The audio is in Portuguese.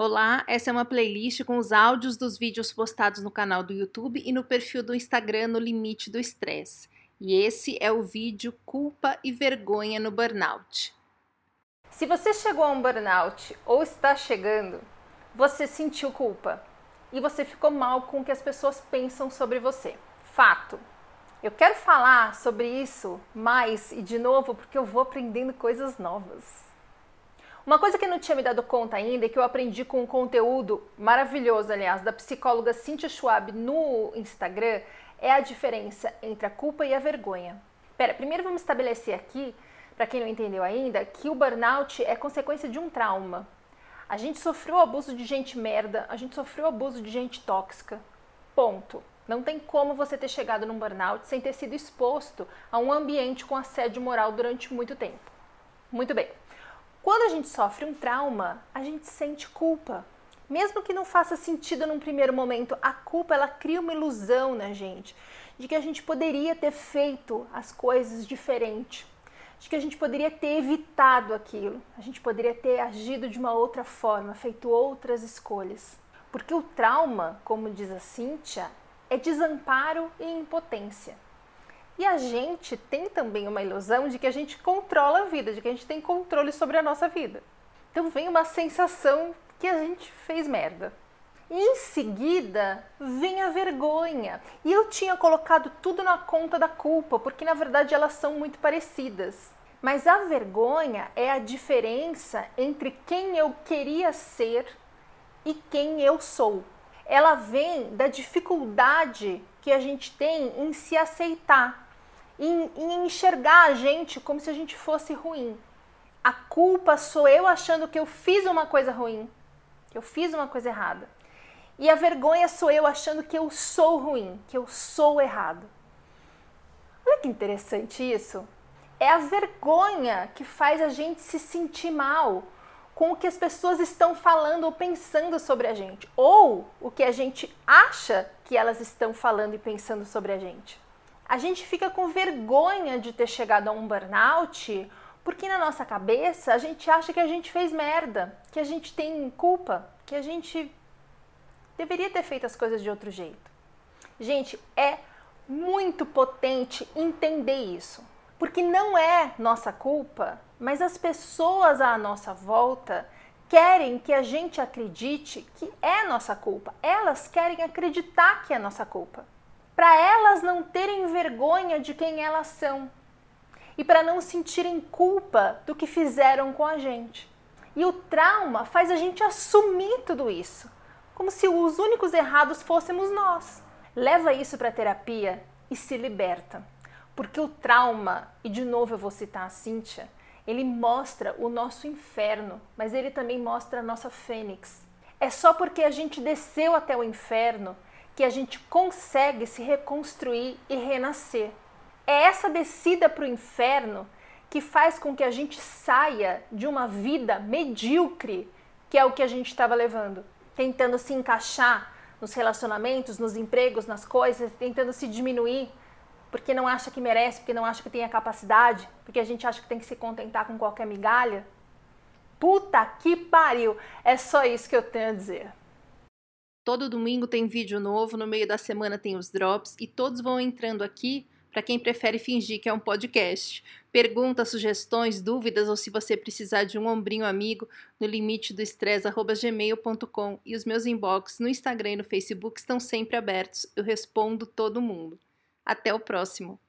Olá, essa é uma playlist com os áudios dos vídeos postados no canal do YouTube e no perfil do Instagram no Limite do Estresse. E esse é o vídeo Culpa e Vergonha no Burnout. Se você chegou a um burnout ou está chegando, você sentiu culpa e você ficou mal com o que as pessoas pensam sobre você. Fato. Eu quero falar sobre isso mais e de novo porque eu vou aprendendo coisas novas. Uma coisa que eu não tinha me dado conta ainda e que eu aprendi com um conteúdo maravilhoso, aliás, da psicóloga Cynthia Schwab no Instagram é a diferença entre a culpa e a vergonha. Pera, primeiro vamos estabelecer aqui, para quem não entendeu ainda, que o burnout é consequência de um trauma. A gente sofreu abuso de gente merda, a gente sofreu abuso de gente tóxica. Ponto. Não tem como você ter chegado num burnout sem ter sido exposto a um ambiente com assédio moral durante muito tempo. Muito bem. Quando a gente sofre um trauma, a gente sente culpa. Mesmo que não faça sentido num primeiro momento, a culpa ela cria uma ilusão na gente de que a gente poderia ter feito as coisas diferente, de que a gente poderia ter evitado aquilo, a gente poderia ter agido de uma outra forma, feito outras escolhas. Porque o trauma, como diz a Cíntia, é desamparo e impotência. E a gente tem também uma ilusão de que a gente controla a vida, de que a gente tem controle sobre a nossa vida. Então vem uma sensação que a gente fez merda. Em seguida vem a vergonha. E eu tinha colocado tudo na conta da culpa, porque na verdade elas são muito parecidas. Mas a vergonha é a diferença entre quem eu queria ser e quem eu sou. Ela vem da dificuldade que a gente tem em se aceitar em, em enxergar a gente como se a gente fosse ruim. A culpa sou eu achando que eu fiz uma coisa ruim, que eu fiz uma coisa errada. E a vergonha sou eu achando que eu sou ruim, que eu sou errado. Olha que interessante isso. É a vergonha que faz a gente se sentir mal com o que as pessoas estão falando ou pensando sobre a gente, ou o que a gente acha que elas estão falando e pensando sobre a gente a gente fica com vergonha de ter chegado a um burnout, porque na nossa cabeça a gente acha que a gente fez merda, que a gente tem culpa, que a gente deveria ter feito as coisas de outro jeito. Gente, é muito potente entender isso, porque não é nossa culpa, mas as pessoas à nossa volta querem que a gente acredite que é nossa culpa. Elas querem acreditar que é nossa culpa para elas não terem vergonha de quem elas são e para não sentirem culpa do que fizeram com a gente. E o trauma faz a gente assumir tudo isso, como se os únicos errados fôssemos nós. Leva isso para terapia e se liberta. Porque o trauma, e de novo eu vou citar a Cíntia, ele mostra o nosso inferno, mas ele também mostra a nossa fênix. É só porque a gente desceu até o inferno que a gente consegue se reconstruir e renascer. É essa descida para o inferno que faz com que a gente saia de uma vida medíocre, que é o que a gente estava levando, tentando se encaixar nos relacionamentos, nos empregos, nas coisas, tentando se diminuir, porque não acha que merece, porque não acha que tem a capacidade, porque a gente acha que tem que se contentar com qualquer migalha. Puta que pariu! É só isso que eu tenho a dizer. Todo domingo tem vídeo novo, no meio da semana tem os drops e todos vão entrando aqui para quem prefere fingir que é um podcast. Perguntas, sugestões, dúvidas ou se você precisar de um ombrinho amigo no limite do estresse@gmail.com e os meus inbox no Instagram e no Facebook estão sempre abertos. Eu respondo todo mundo. Até o próximo.